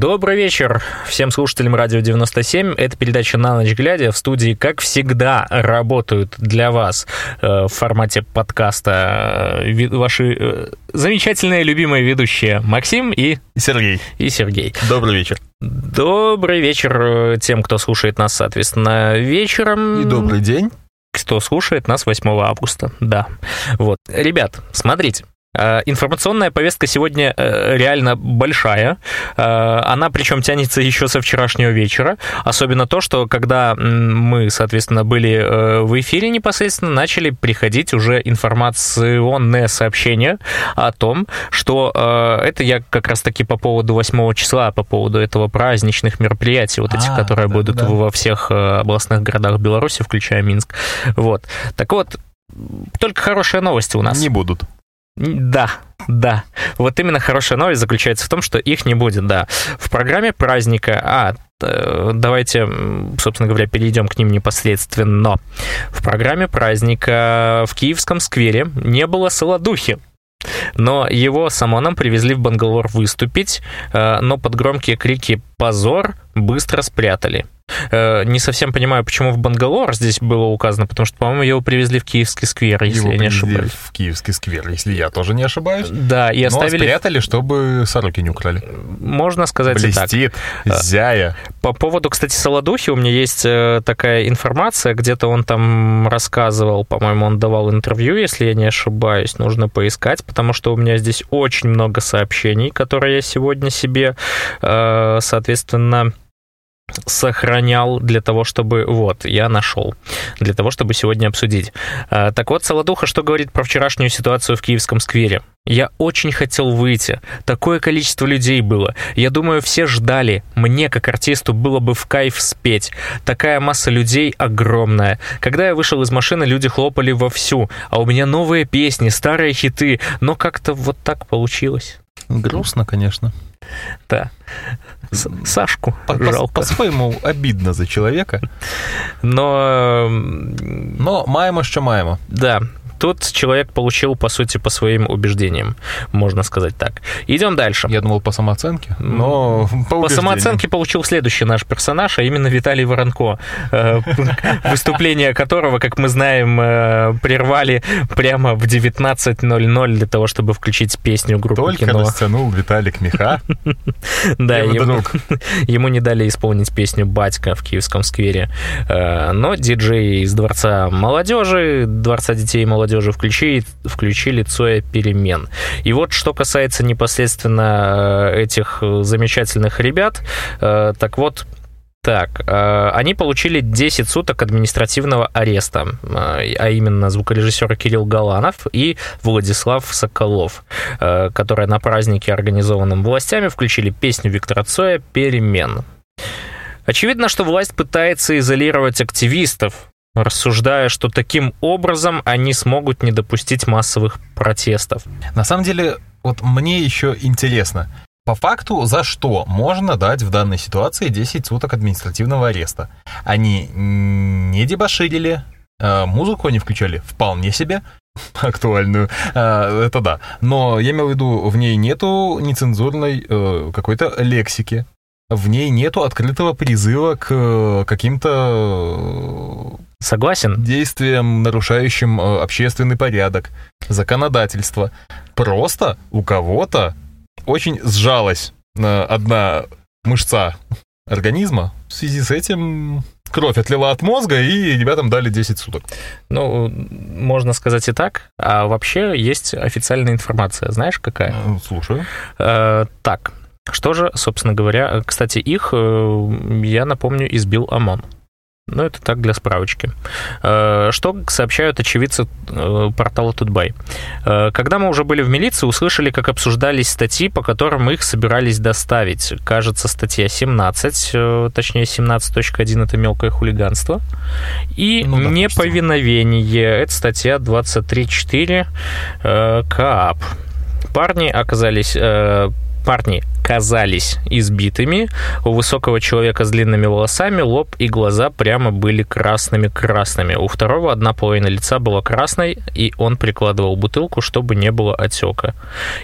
Добрый вечер всем слушателям Радио 97. Это передача «На ночь глядя». В студии, как всегда, работают для вас э, в формате подкаста э, ваши э, замечательные любимые ведущие Максим и... Сергей. И Сергей. Добрый вечер. Добрый вечер тем, кто слушает нас, соответственно, вечером. И добрый день кто слушает нас 8 августа. Да. Вот. Ребят, смотрите. Э, информационная повестка сегодня э, реально большая. Э, она причем тянется еще со вчерашнего вечера. Особенно то, что когда мы, соответственно, были в эфире непосредственно, начали приходить уже информационные сообщения о том, что это я как раз-таки по поводу 8 числа, по поводу этого праздничных мероприятий, вот этих, а, которые да, будут да. во всех областных городах Беларуси, включая Минск. Вот. Так вот, только хорошие новости у нас. Не будут. Да, да. Вот именно хорошая новость заключается в том, что их не будет, да. В программе праздника... А, э, давайте, собственно говоря, перейдем к ним непосредственно. В программе праздника в Киевском сквере не было солодухи. Но его с ОМОНом привезли в Бангалор выступить, э, но под громкие крики «позор» быстро спрятали. Э, не совсем понимаю, почему в Бангалор здесь было указано, потому что, по-моему, его привезли в Киевский сквер, если его я не ошибаюсь. в Киевский сквер, если я тоже не ошибаюсь. Да, и оставили... Но спрятали, чтобы сороки не украли. Можно сказать Блестит, и так. Э, зяя. По поводу, кстати, Солодухи, у меня есть э, такая информация, где-то он там рассказывал, по-моему, он давал интервью, если я не ошибаюсь, нужно поискать, потому что у меня здесь очень много сообщений, которые я сегодня себе, соответственно, сохранял для того, чтобы... Вот, я нашел. Для того, чтобы сегодня обсудить. А, так вот, Солодуха что говорит про вчерашнюю ситуацию в Киевском сквере? Я очень хотел выйти. Такое количество людей было. Я думаю, все ждали. Мне, как артисту, было бы в кайф спеть. Такая масса людей огромная. Когда я вышел из машины, люди хлопали вовсю. А у меня новые песни, старые хиты. Но как-то вот так получилось. Грустно, конечно. Да. Сашку по, жалко. По-своему обидно за человека. Но... Но маемо, что маемо. Да, Тут человек получил, по сути, по своим убеждениям, можно сказать так. Идем дальше. Я думал по самооценке, но по, по самооценке получил следующий наш персонаж, а именно Виталий Воронко, э, выступление которого, как мы знаем, э, прервали прямо в 19.00 для того, чтобы включить песню группы Только кино. растянул Виталик меха. Да, ему не дали исполнить песню «Батька» в Киевском сквере. Э, но диджей из Дворца молодежи, Дворца детей и молодежи молодежи включили, включили Цоя перемен. И вот что касается непосредственно э, этих замечательных ребят, э, так вот, так, э, они получили 10 суток административного ареста, а именно звукорежиссер Кирилл Галанов и Владислав Соколов, которые на празднике, организованном властями, включили песню Виктора Цоя «Перемен». Очевидно, что власть пытается изолировать активистов, рассуждая, что таким образом они смогут не допустить массовых протестов. На самом деле, вот мне еще интересно, по факту, за что можно дать в данной ситуации 10 суток административного ареста? Они не дебоширили, э, музыку они включали вполне себе, актуальную, э, это да. Но я имел в виду, в ней нету нецензурной э, какой-то лексики, в ней нету открытого призыва к каким-то Согласен. Действиям, нарушающим э, общественный порядок, законодательство. Просто у кого-то очень сжалась э, одна мышца организма. В связи с этим кровь отлила от мозга, и ребятам дали 10 суток. Ну, можно сказать и так. А вообще есть официальная информация. Знаешь, какая? Э, слушаю. Э, так, что же, собственно говоря, кстати, их, я напомню, избил ОМОН. Ну, это так для справочки. Э, что сообщают очевидцы э, портала Тутбай? Э, когда мы уже были в милиции, услышали, как обсуждались статьи, по которым их собирались доставить. Кажется, статья 17, точнее 17.1 это мелкое хулиганство. И ну, неповиновение, это статья 23.4 КАП. Парни оказались парни казались избитыми. У высокого человека с длинными волосами лоб и глаза прямо были красными-красными. У второго одна половина лица была красной, и он прикладывал бутылку, чтобы не было отека.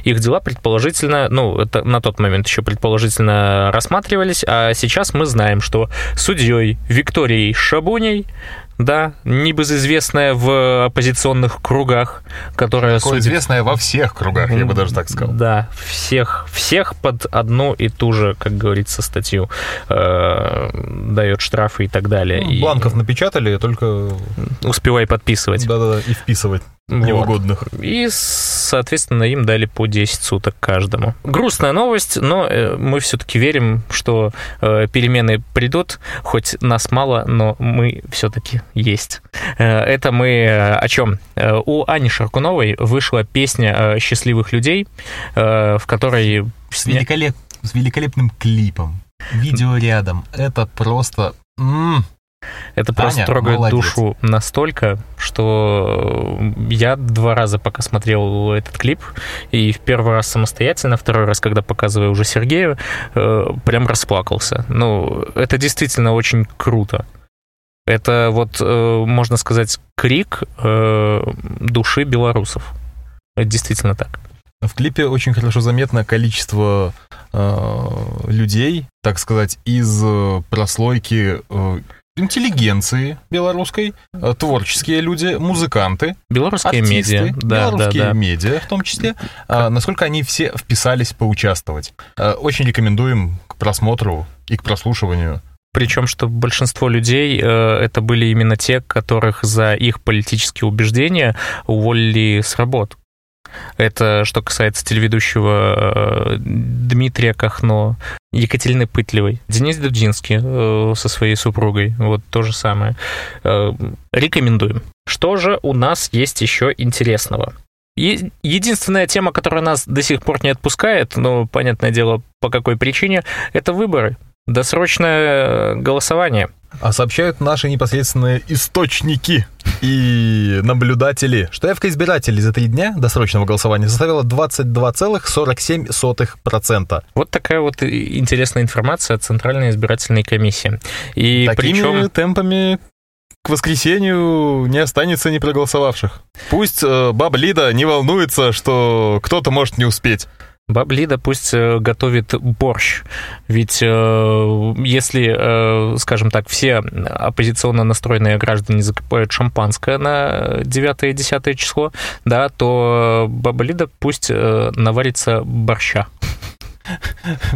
Их дела предположительно, ну, это на тот момент еще предположительно рассматривались, а сейчас мы знаем, что судьей Викторией Шабуней да, небезызвестная в оппозиционных кругах, которая... Такое судит... известная во всех кругах, я бы даже так сказал. Да, всех, всех под одну и ту же, как говорится, статью э, дает штрафы и так далее. Ну, бланков и... напечатали, только... Успевай подписывать. Да-да-да, и вписывать неугодных. Вот. И, соответственно, им дали по 10 суток каждому. Грустная новость, но э, мы все-таки верим, что э, перемены придут, хоть нас мало, но мы все-таки есть. Э, это мы о чем? У Ани Шаркуновой вышла песня «Счастливых людей», в которой... С, великолеп... с великолепным клипом. Видео рядом. Это просто... М-м. Это просто Аня, трогает молодец. душу настолько, что я два раза пока смотрел этот клип, и в первый раз самостоятельно, второй раз, когда показываю уже Сергею, э, прям расплакался. Ну, это действительно очень круто. Это вот, э, можно сказать, крик э, души белорусов. Это действительно так. В клипе очень хорошо заметно количество э, людей, так сказать, из прослойки э, интеллигенции белорусской, э, творческие люди, музыканты, белорусские артисты, медиа, да, белорусские да, да. медиа в том числе, а, насколько они все вписались поучаствовать. Э, очень рекомендуем к просмотру и к прослушиванию. Причем, что большинство людей э, это были именно те, которых за их политические убеждения уволили с работ. Это что касается телеведущего э, Дмитрия Кахно, Екатерины Пытлевой, Денис Дудинский э, со своей супругой, вот то же самое. Э, рекомендуем. Что же у нас есть еще интересного? И единственная тема, которая нас до сих пор не отпускает, но, понятное дело, по какой причине, это выборы. Досрочное голосование. А сообщают наши непосредственные источники и наблюдатели, что явка избирателей за три дня досрочного голосования составила 22,47%. Вот такая вот интересная информация от Центральной избирательной комиссии. И Такими причем... темпами к воскресенью не останется непроголосовавших. Пусть э, баба Лида не волнуется, что кто-то может не успеть. Баблида пусть э, готовит борщ. Ведь э, если, э, скажем так, все оппозиционно настроенные граждане закупают шампанское на 9 и 10 число, да, то Баблида пусть наварится борща.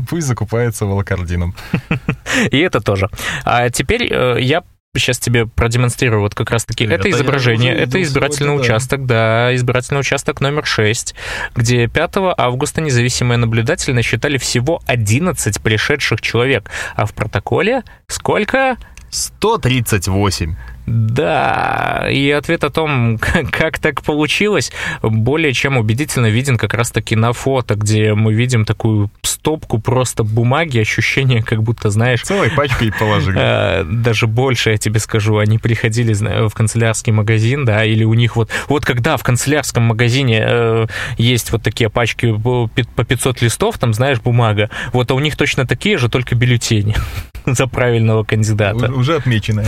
Пусть закупается волокордином. И это тоже. А теперь я сейчас тебе продемонстрирую вот как раз-таки это, это изображение. Это избирательный сегодня, участок, да. да, избирательный участок номер 6, где 5 августа независимые наблюдатели насчитали всего 11 пришедших человек, а в протоколе сколько? 138. Да, и ответ о том, как, как так получилось, более чем убедительно виден как раз-таки на фото, где мы видим такую стопку просто бумаги, ощущение, как будто, знаешь... Целой пачкой положили. Э, даже больше, я тебе скажу, они приходили в канцелярский магазин, да, или у них вот... Вот когда в канцелярском магазине э, есть вот такие пачки по 500 листов, там, знаешь, бумага, вот а у них точно такие же, только бюллетени за правильного кандидата. Уже отмеченные.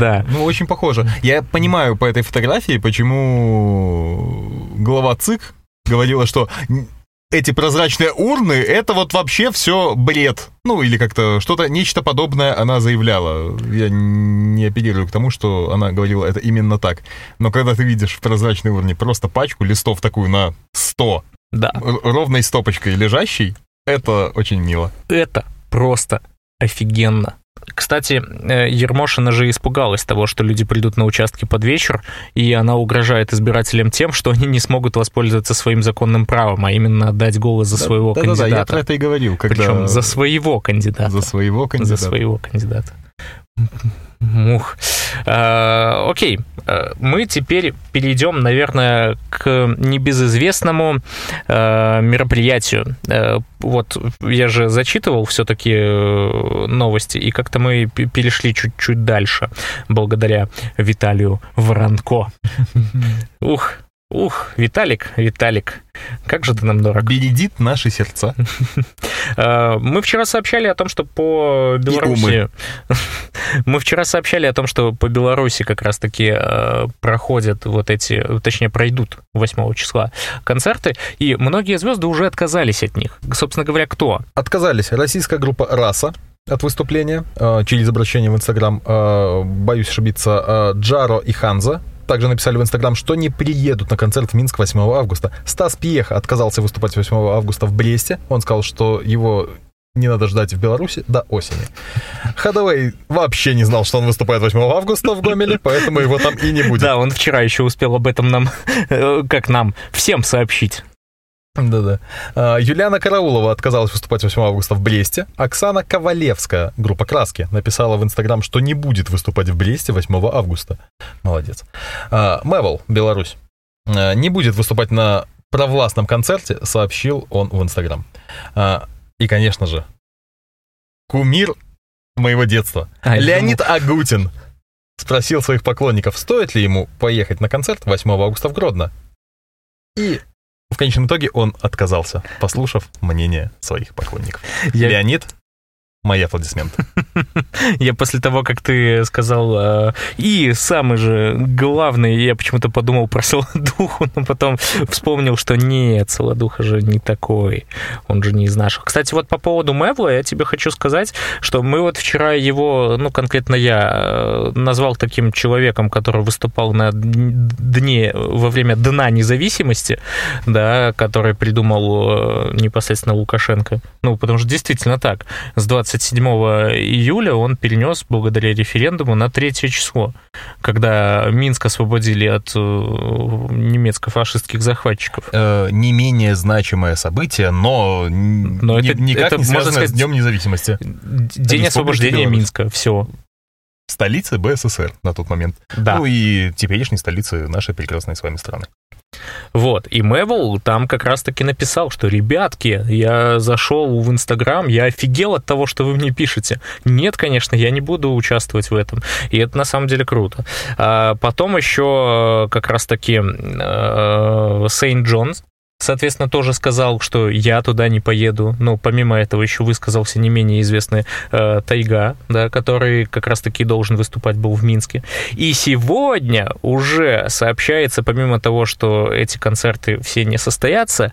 Да. Ну, очень похоже. Я понимаю по этой фотографии, почему глава ЦИК говорила, что эти прозрачные урны, это вот вообще все бред. Ну, или как-то что-то, нечто подобное она заявляла. Я не апеллирую к тому, что она говорила это именно так. Но когда ты видишь в прозрачной урне просто пачку листов такую на 100, да. ровной стопочкой лежащей, это очень мило. Это просто офигенно. Кстати, э, Ермошина же испугалась того, что люди придут на участки под вечер, и она угрожает избирателям тем, что они не смогут воспользоваться своим законным правом, а именно отдать голос за своего да, кандидата. Да, да, я про это и говорил. Когда... Причем за своего кандидата. За своего кандидата. За своего кандидата. Мух. А, окей, а, мы теперь перейдем, наверное, к небезызвестному а, мероприятию. А, вот я же зачитывал все-таки э, новости, и как-то мы перешли чуть-чуть дальше, благодаря Виталию Воронко. Ух, Ух, Виталик, Виталик, как же ты нам дорог. Бередит наши сердца. А, мы вчера сообщали о том, что по Беларуси... Мы вчера сообщали о том, что по Беларуси как раз-таки э, проходят вот эти, точнее, пройдут 8 числа концерты, и многие звезды уже отказались от них. Собственно говоря, кто? Отказались. Российская группа «Раса», от выступления э, через обращение в Инстаграм, э, боюсь ошибиться, Джаро и Ханза также написали в Инстаграм, что не приедут на концерт в Минск 8 августа. Стас Пьеха отказался выступать 8 августа в Бресте. Он сказал, что его не надо ждать в Беларуси до осени. Хадавей вообще не знал, что он выступает 8 августа в Гомеле, поэтому его там и не будет. Да, он вчера еще успел об этом нам, э, как нам, всем сообщить. Да-да. А, Юлиана Караулова отказалась выступать 8 августа в Бресте. Оксана Ковалевская, группа «Краски», написала в Инстаграм, что не будет выступать в Бресте 8 августа. Молодец. А, Мэвел, Беларусь, а, не будет выступать на провластном концерте, сообщил он в Инстаграм. И, конечно же, кумир моего детства, а, Леонид думал... Агутин, спросил своих поклонников, стоит ли ему поехать на концерт 8 августа в Гродно. И в конечном итоге он отказался, послушав мнение своих поклонников. Я... Леонид, Мои аплодисменты. Я после того, как ты сказал, э, и самый же главный, я почему-то подумал про Солодуху, но потом вспомнил, что нет, Солодуха же не такой, он же не из наших. Кстати, вот по поводу Мевла я тебе хочу сказать, что мы вот вчера его, ну, конкретно я, э, назвал таким человеком, который выступал на дне, во время Дна независимости, да, который придумал э, непосредственно Лукашенко. Ну, потому что действительно так. С 20 27 июля он перенес благодаря референдуму на третье число, когда Минск освободили от э, немецко-фашистских захватчиков. Э, не менее значимое событие, но, но это, никак это, не связано сказать, с Днем независимости. День освобождения Минска, все столицы БССР на тот момент. Да. Ну и теперешней столицы нашей прекрасной с вами страны. Вот, и Мэвел там как раз-таки написал, что, ребятки, я зашел в Инстаграм, я офигел от того, что вы мне пишете. Нет, конечно, я не буду участвовать в этом. И это на самом деле круто. А потом еще как раз-таки Сейнт Джонс, соответственно, тоже сказал, что я туда не поеду. Но помимо этого еще высказался не менее известный э, Тайга, да, который как раз-таки должен выступать был в Минске. И сегодня уже сообщается, помимо того, что эти концерты все не состоятся,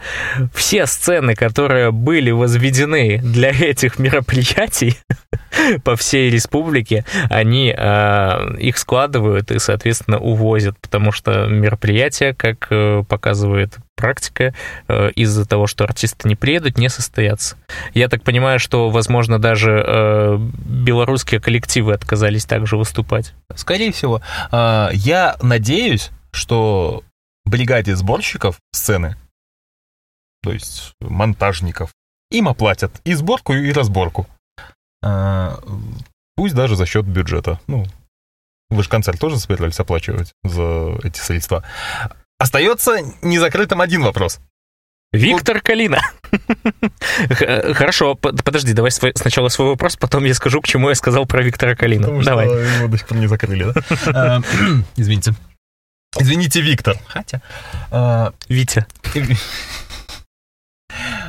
все сцены, которые были возведены для этих мероприятий по всей республике, они э, их складывают и, соответственно, увозят, потому что мероприятия, как э, показывает практика э, из-за того, что артисты не приедут, не состоятся. Я так понимаю, что, возможно, даже э, белорусские коллективы отказались также выступать. Скорее всего. Э, я надеюсь, что бригаде сборщиков сцены, то есть монтажников, им оплатят и сборку, и разборку. Э, пусть даже за счет бюджета. Ну, вы же концерт тоже собирались оплачивать за эти средства. Остается незакрытым один вопрос. Виктор Калина. Хорошо, подожди, давай свой, сначала свой вопрос, потом я скажу, к чему я сказал про Виктора Калина. Потому давай. Что его до сих пор не закрыли, да? Э, извините. Извините, Виктор. Хотя... Э, Витя.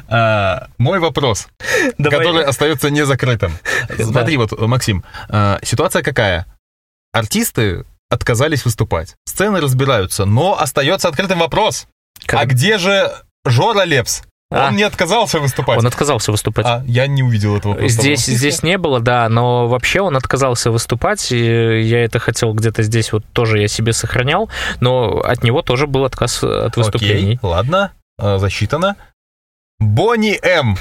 Э, мой вопрос, Давай. который остается незакрытым. Смотри, вот, Максим, ситуация какая? Артисты отказались выступать. Сцены разбираются, но остается открытым вопрос. Как? А где же Жора Лепс? А. Он не отказался выступать. Он отказался выступать. А, я не увидел этого. Здесь, здесь не было, да, но вообще он отказался выступать, и я это хотел где-то здесь вот тоже я себе сохранял, но от него тоже был отказ от выступлений. Окей, ладно, а, засчитано. Бонни М.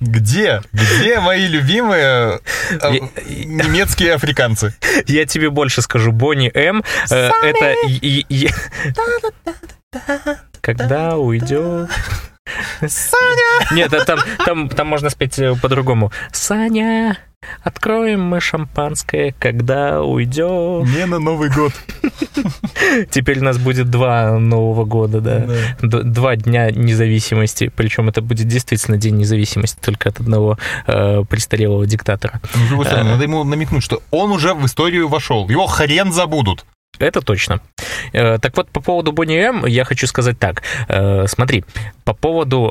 Где? Где мои любимые э, немецкие африканцы? Я тебе больше скажу. Бонни М. Э, это... Когда уйдет... Саня! Нет, там, там, там можно спеть э, по-другому. Саня, откроем мы шампанское, когда уйдем. Не на Новый год. Теперь у нас будет два Нового года, да. да. Два дня независимости. Причем это будет действительно день независимости только от одного э, престарелого диктатора. Ну, э, надо ему намекнуть, что он уже в историю вошел. Его хрен забудут. Это точно. Э, так вот, по поводу Бонни М, я хочу сказать так. Э, смотри, по поводу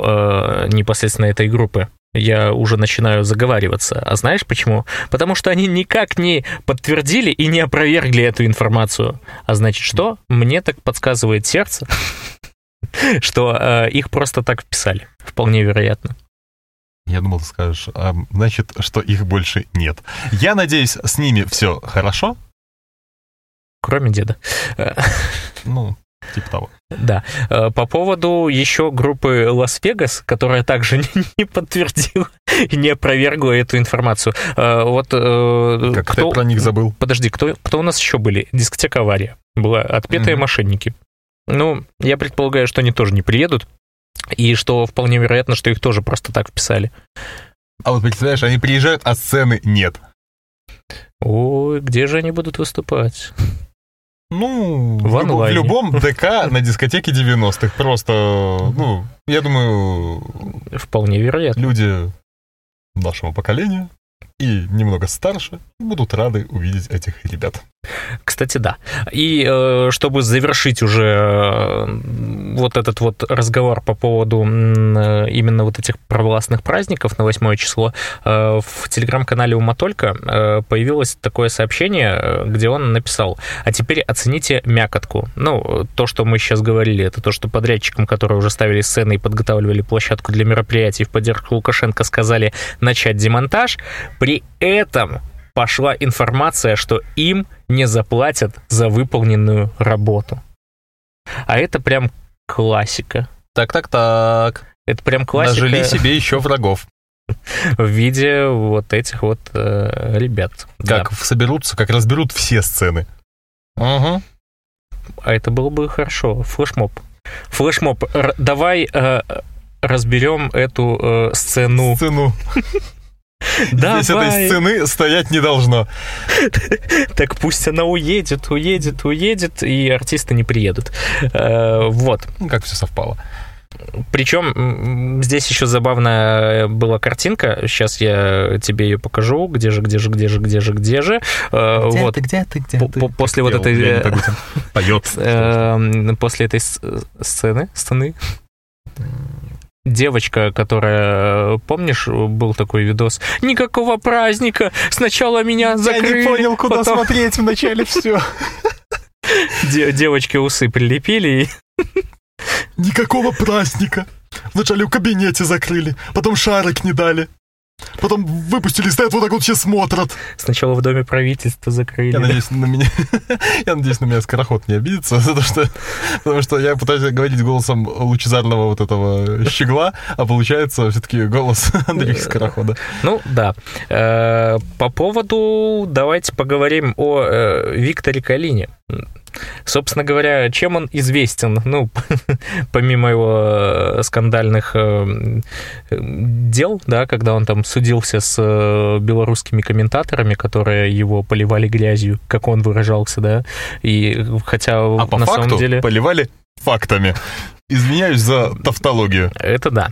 непосредственно этой группы я уже начинаю заговариваться. А знаешь почему? Потому что они никак не подтвердили и не опровергли эту информацию. А значит что? Мне так подсказывает сердце, что их просто так вписали. Вполне вероятно. Я думал, ты скажешь, а, значит, что их больше нет. Я надеюсь, с ними все хорошо. Кроме деда. Ну, типа того. Да. Э, по поводу еще группы Лас-Вегас, которая также не подтвердила и не опровергла эту информацию. Э, вот э, как кто... ты про них забыл? Подожди, кто, кто у нас еще были? Дискотека «Авария». Была «Отпетые mm-hmm. мошенники». Ну, я предполагаю, что они тоже не приедут, и что вполне вероятно, что их тоже просто так вписали. А вот представляешь, они приезжают, а сцены нет. Ой, где же они будут выступать? Ну, в, в, в любом ДК на дискотеке 90-х. Просто, ну, я думаю... Вполне вероятно. Люди нашего поколения и немного старше будут рады увидеть этих ребят. Кстати, да. И э, чтобы завершить уже э, вот этот вот разговор по поводу э, именно вот этих провластных праздников на 8 число, в телеграм-канале у Матолька появилось такое сообщение, где он написал, а теперь оцените мякотку. Ну, то, что мы сейчас говорили, это то, что подрядчикам, которые уже ставили сцены и подготавливали площадку для мероприятий в поддержку Лукашенко, сказали начать демонтаж. При этом пошла информация, что им не заплатят за выполненную работу. А это прям классика. Так-так-так. Это прям классика. Нажили себе еще врагов. В виде вот этих вот э, ребят. Как да. соберутся, как разберут все сцены. Угу. А это было бы хорошо. Флешмоб. Флешмоб. Р- давай э, разберем эту э, сцену. Сцену. Здесь этой сцены стоять не должно. Так пусть она уедет, уедет, уедет, и артисты не приедут. Э, вот. Ну, как все совпало. Причем здесь еще забавная была картинка. Сейчас я тебе ее покажу. Где же, где же, где же, где же, где же. Э, где вот. ты, где ты, где ты? После вот этой... Э, Поет. После этой сцены, сцены, девочка, которая, помнишь, был такой видос? Никакого праздника, сначала меня закрыли. Я не понял, куда потом... смотреть вначале все. Девочки усы прилепили и... Никакого праздника. Вначале в кабинете закрыли, потом шарик не дали. Потом выпустили, стоят вот так вот все смотрят. Сначала в доме правительства закрыли. Я надеюсь, на меня, я надеюсь, на меня скороход не обидится, потому что, потому что я пытаюсь говорить голосом лучезарного вот этого щегла, а получается все-таки голос Андрея Скорохода. Ну, да. Э, по поводу, давайте поговорим о э, Викторе Калине. Собственно говоря, чем он известен? Ну, помимо его э, скандальных э, дел, да, когда он там судился с э, белорусскими комментаторами, которые его поливали грязью, как он выражался, да, и хотя а по на факту самом деле... поливали фактами. Извиняюсь за тавтологию. Это да.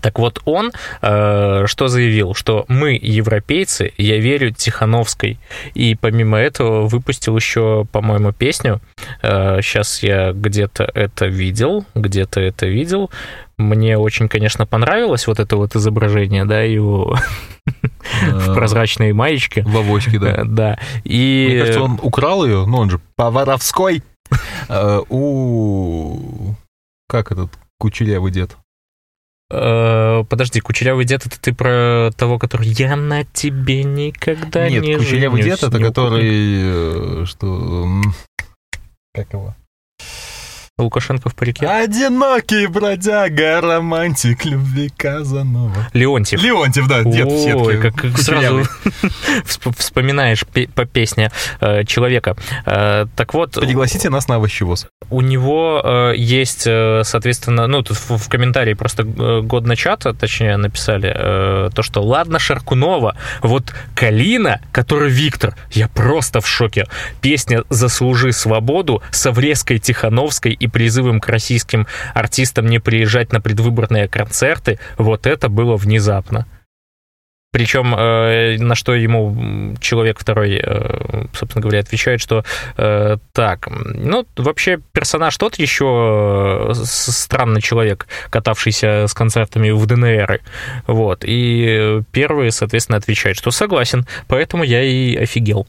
Так вот, он э, что заявил? Что мы, европейцы, я верю Тихановской. И помимо этого выпустил еще, по-моему, песню. Э, сейчас я где-то это видел, где-то это видел. Мне очень, конечно, понравилось вот это вот изображение, да, его в прозрачной маечке. В авоське, да. Э, да. И... Мне кажется, он украл ее, ну, он же по-воровской. Э, у... Как этот кучерявый дед? Э, подожди, кучерявый дед это ты про того, который я на тебе никогда Нет, не кучерявый дед это который, э, что... Как его? Лукашенко в парике. Одинокий бродяга, романтик любви Казанова. Леонтьев. Леонтьев, да, дед в сетке. как сразу вспоминаешь по песне э, человека. Э, так вот... Пригласите нас на овощевоз. У него э, есть, соответственно, ну, тут в комментарии просто годно чата, точнее, написали то, что ладно, Шаркунова, вот Калина, который Виктор, я просто в шоке. Песня «Заслужи свободу» с Врезкой Тихановской и призывом к российским артистам не приезжать на предвыборные концерты, вот это было внезапно. Причем, э, на что ему человек второй, э, собственно говоря, отвечает, что э, так, ну, вообще персонаж тот еще э, странный человек, катавшийся с концертами в ДНР. Вот. И первый, соответственно, отвечает, что согласен, поэтому я и офигел.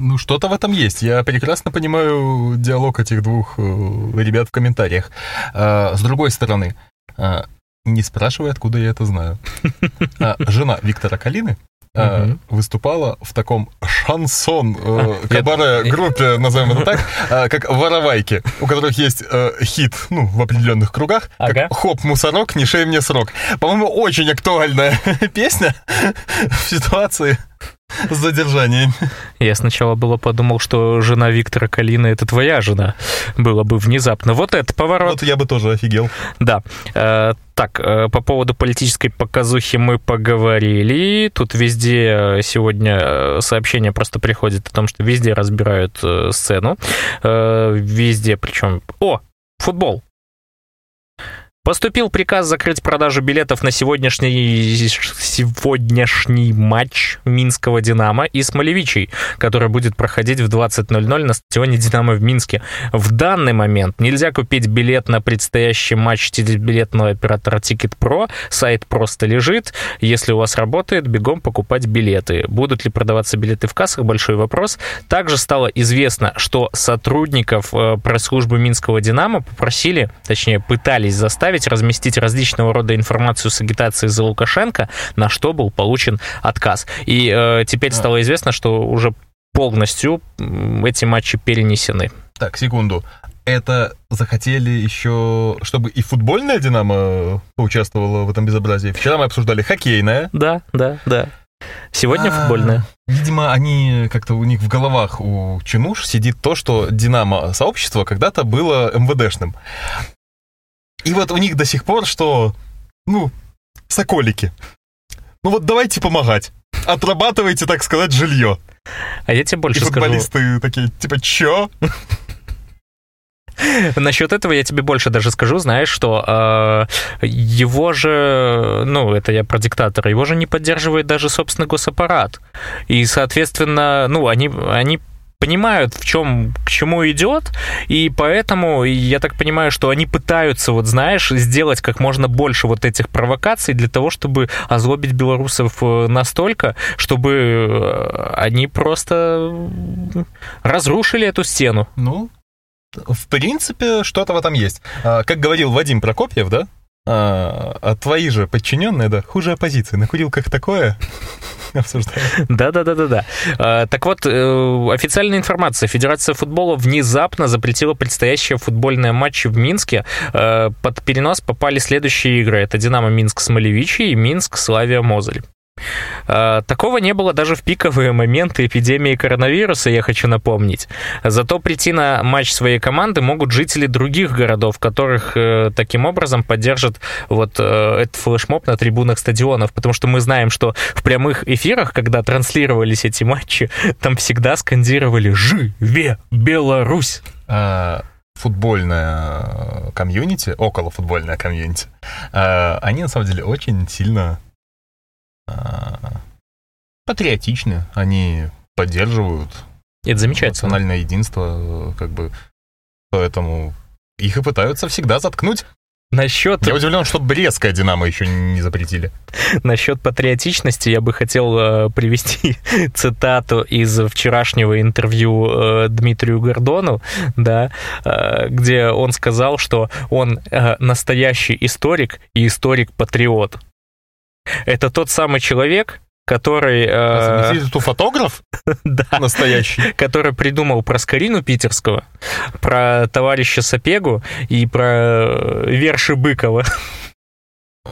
Ну, что-то в этом есть. Я прекрасно понимаю диалог этих двух э, ребят в комментариях. А, с другой стороны, не спрашивай, откуда я это знаю. А, жена Виктора Калины угу. выступала в таком шансон э, кабаре группе, назовем это так, э, как воровайки, у которых есть э, хит, ну, в определенных кругах, ага. как «Хоп, мусорок, не шей мне срок». По-моему, очень актуальная песня в ситуации с задержанием. Я сначала было подумал, что жена Виктора Калина это твоя жена. Было бы внезапно. Вот это поворот. Вот я бы тоже офигел. Да. Э, так, э, по поводу политической показухи мы поговорили. Тут везде э, сегодня сообщение просто приходит о том, что везде разбирают сцену. Везде, причем... О, футбол. Поступил приказ закрыть продажу билетов на сегодняшний, сегодняшний матч Минского «Динамо» и Смолевичей, который будет проходить в 20.00 на стадионе «Динамо» в Минске. В данный момент нельзя купить билет на предстоящий матч телебилетного оператора Ticket Pro. Сайт просто лежит. Если у вас работает, бегом покупать билеты. Будут ли продаваться билеты в кассах? Большой вопрос. Также стало известно, что сотрудников э, пресс-службы Минского «Динамо» попросили, точнее, пытались заставить заставить разместить различного рода информацию с агитацией за Лукашенко, на что был получен отказ. И э, теперь стало известно, что уже полностью эти матчи перенесены. Так, секунду. Это захотели еще, чтобы и футбольная «Динамо» поучаствовала в этом безобразии? Вчера мы обсуждали хоккейная. Да, да, да. Сегодня а, футбольная. Видимо, они как-то у них в головах у чинуш сидит то, что Динамо сообщество когда-то было МВДшным. И вот у них до сих пор что, ну, соколики. Ну вот давайте помогать. Отрабатывайте, так сказать, жилье. А я тебе больше И футболисты скажу... такие, типа, чё? Насчет этого я тебе больше даже скажу, знаешь, что э, его же, ну, это я про диктатора, его же не поддерживает даже собственный госаппарат. И, соответственно, ну, они, они понимают, в чем, к чему идет, и поэтому я так понимаю, что они пытаются, вот знаешь, сделать как можно больше вот этих провокаций для того, чтобы озлобить белорусов э, настолько, чтобы э, они просто разрушили эту стену. Ну, в принципе, что-то в этом есть. А, как говорил Вадим Прокопьев, да? А, а твои же подчиненные, да, хуже оппозиции. Накурил как такое, обсуждаем. Да-да-да-да-да. А, так вот, э, официальная информация. Федерация футбола внезапно запретила предстоящие футбольные матчи в Минске. Э, под перенос попали следующие игры. Это «Динамо Минск» Смолевичи и «Минск» Славия Мозель. А, такого не было даже в пиковые моменты эпидемии коронавируса, я хочу напомнить. Зато прийти на матч своей команды могут жители других городов, которых э, таким образом поддержат вот э, этот флешмоб на трибунах стадионов, потому что мы знаем, что в прямых эфирах, когда транслировались эти матчи, там всегда скандировали «Живе Беларусь!» футбольная комьюнити, около футбольная комьюнити, они на самом деле очень сильно патриотичны, они поддерживают это замечательно. национальное единство, как бы, поэтому их и пытаются всегда заткнуть. Насчет... Я удивлен, что Брестская «Динамо» еще не запретили. Насчет патриотичности я бы хотел э, привести цитату из вчерашнего интервью э, Дмитрию Гордону, да, э, где он сказал, что он настоящий историк и историк-патриот. Это тот самый человек, который... Э, это фотограф? да. Настоящий. Который придумал про Скорину Питерского, про товарища Сапегу и про Верши Быкова.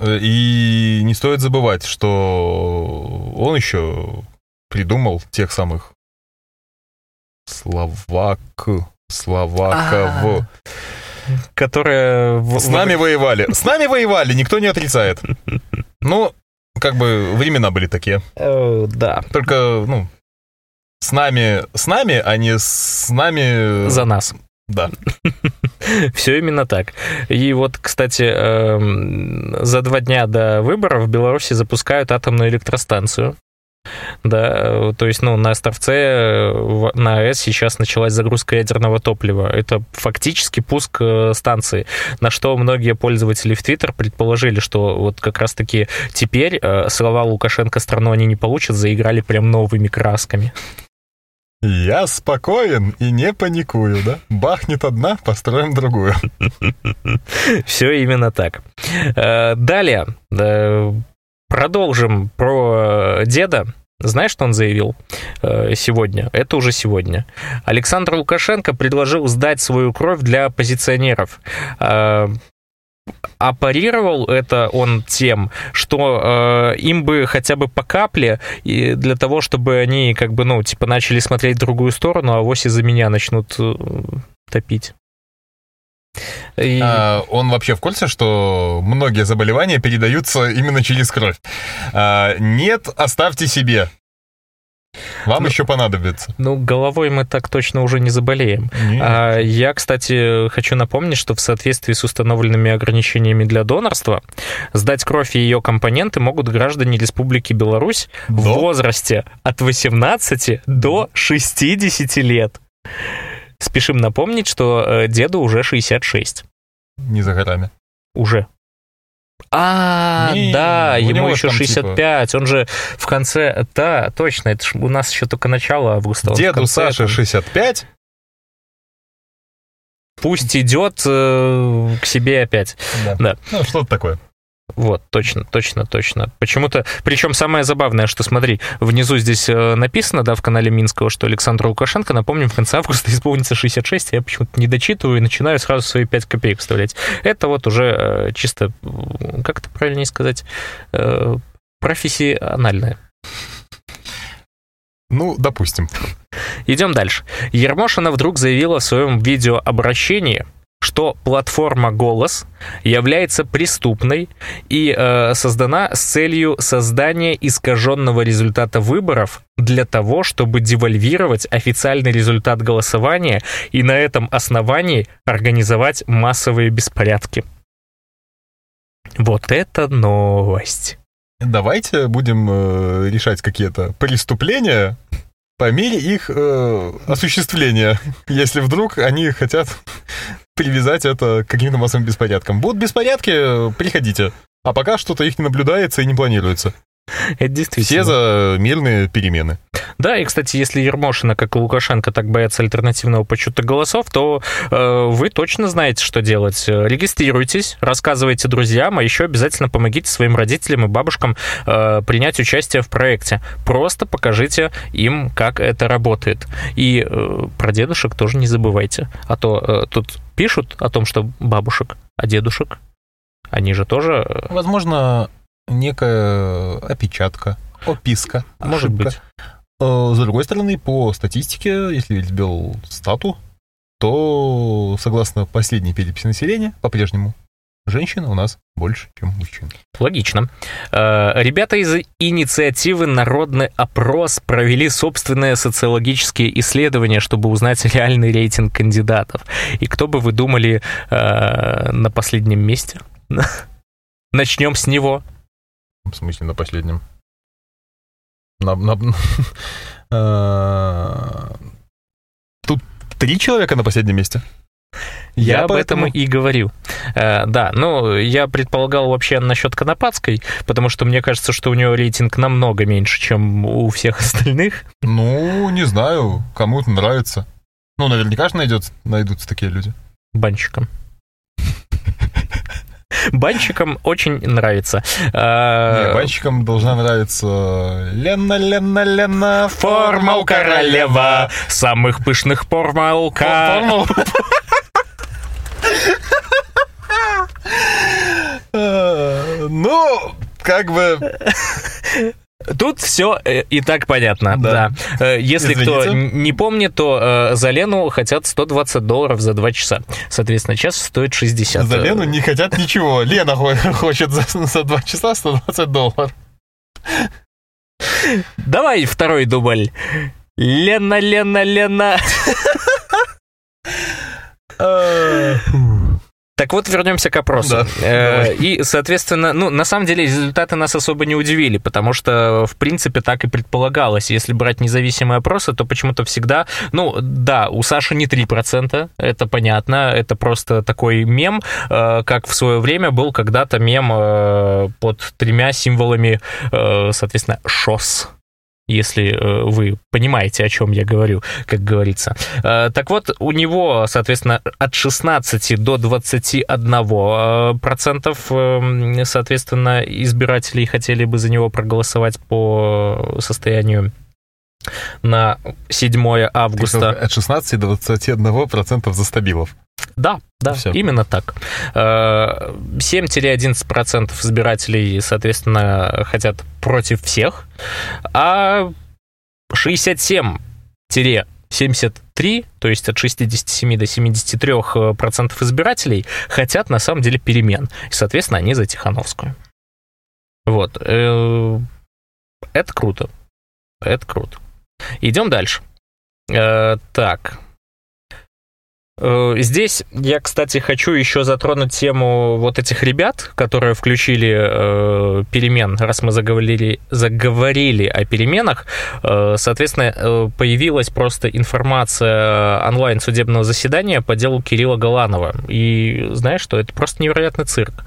И не стоит забывать, что он еще придумал тех самых словак, словаков. Которые... С нами воевали. С нами воевали, никто не отрицает. Ну, как бы времена были такие. Э, да. Только, ну, с нами, с нами, а не с нами... За нас. Да. Все именно так. И вот, кстати, эм, за два дня до выборов в Беларуси запускают атомную электростанцию. Да, то есть, ну, на Островце э, на АЭС сейчас началась загрузка ядерного топлива. Это фактически пуск э, станции, на что многие пользователи в Твиттер предположили, что вот как раз-таки теперь э, слова Лукашенко страну они не получат, заиграли прям новыми красками. Я спокоен и не паникую, да? Бахнет одна, построим другую. Все именно так. Далее, продолжим про деда. Знаешь, что он заявил э, сегодня? Это уже сегодня. Александр Лукашенко предложил сдать свою кровь для оппозиционеров. Апарировал это он тем, что э, им бы хотя бы по капле и для того, чтобы они как бы, ну, типа начали смотреть в другую сторону, а вось из-за меня начнут э, топить. И... А, он вообще в курсе, что многие заболевания передаются именно через кровь. А, нет, оставьте себе. Вам ну, еще понадобится. Ну, головой мы так точно уже не заболеем. А, я, кстати, хочу напомнить, что в соответствии с установленными ограничениями для донорства сдать кровь и ее компоненты могут граждане Республики Беларусь до? в возрасте от 18 до 60 лет. Спешим напомнить, что э, деду уже 66. Не за горами. Уже. А, не, да, ему еще 65. Типа... Он же в конце... Да, точно, это ж у нас еще только начало августа. Деду Саше это... 65. Пусть идет э, к себе опять. Да. да. Ну, что-то такое. Вот, точно, точно, точно. Почему-то, причем самое забавное, что смотри, внизу здесь э, написано, да, в канале Минского, что Александр Лукашенко, напомним, в конце августа исполнится 66, я почему-то не дочитываю и начинаю сразу свои 5 копеек вставлять. Это вот уже э, чисто, как это правильнее сказать, э, профессиональное. Ну, допустим. Идем дальше. Ермошина вдруг заявила в своем видеообращении, что платформа «Голос» является преступной и э, создана с целью создания искаженного результата выборов для того, чтобы девальвировать официальный результат голосования и на этом основании организовать массовые беспорядки. Вот это новость. Давайте будем э, решать какие-то преступления по мере их э, осуществления, если вдруг они хотят привязать это к каким-то массовым беспорядкам. Будут беспорядки, приходите. А пока что-то их не наблюдается и не планируется. Это действительно. Все за мирные перемены. Да, и, кстати, если Ермошина, как и Лукашенко, так боятся альтернативного подсчета голосов, то э, вы точно знаете, что делать. Регистрируйтесь, рассказывайте друзьям, а еще обязательно помогите своим родителям и бабушкам э, принять участие в проекте. Просто покажите им, как это работает. И э, про дедушек тоже не забывайте. А то э, тут пишут о том, что бабушек, а дедушек, они же тоже... Э, Возможно, некая опечатка, описка, Может ошибка. быть. Э, с другой стороны, по статистике, если верить стату, то, согласно последней переписи населения, по-прежнему женщин у нас больше, чем мужчин. Логично. Э, ребята из инициативы «Народный опрос» провели собственные социологические исследования, чтобы узнать реальный рейтинг кандидатов. И кто бы вы думали э, на последнем месте? Начнем с него. В смысле на последнем? На, на, э, Тут три человека на последнем месте? Я, я об поэтому... этом и говорю. Э, да, ну, я предполагал вообще насчет Конопадской, потому что мне кажется, что у него рейтинг намного меньше, чем у всех остальных. Ну, не знаю, кому-то нравится. Ну, наверняка же найдет, найдутся такие люди. Банщикам. Банщикам очень нравится. А, Не, банщикам должна нравиться Лена, Лена, Лена, форма у королева, самых пышных формалка. Ну, как бы... Тут все э, и так понятно, да. да. Э, если Извините. кто не помнит, то э, за Лену хотят 120 долларов за 2 часа. Соответственно, час стоит 60. За Лену не хотят ничего. Лена хочет за, за 2 часа 120 долларов. Давай второй дубль. Лена, Лена, Лена. Так вот, вернемся к опросу. Да, э, и, соответственно, ну, на самом деле результаты нас особо не удивили, потому что, в принципе, так и предполагалось. Если брать независимые опросы, то почему-то всегда... Ну, да, у Саши не 3%, это понятно, это просто такой мем, э, как в свое время был когда-то мем э, под тремя символами, соответственно, ШОС если э, вы понимаете, о чем я говорю, как говорится. Э, так вот, у него, соответственно, от 16 до 21 э, процентов, соответственно, избирателей хотели бы за него проголосовать по состоянию на 7 августа. От 16 до 21 процентов за стабилов. Да, да, Все. именно так. 7-11% избирателей, соответственно, хотят против всех, а 67-73, то есть от 67 до 73 процентов избирателей хотят на самом деле перемен. И, соответственно, они за Тихановскую. Вот. Э, это круто. Это круто. Идем дальше. Э, так. Э, здесь я, кстати, хочу еще затронуть тему вот этих ребят, которые включили э, перемен, раз мы заговорили, заговорили о переменах. Э, соответственно, э, появилась просто информация онлайн судебного заседания по делу Кирилла Голанова. И знаешь что, это просто невероятный цирк.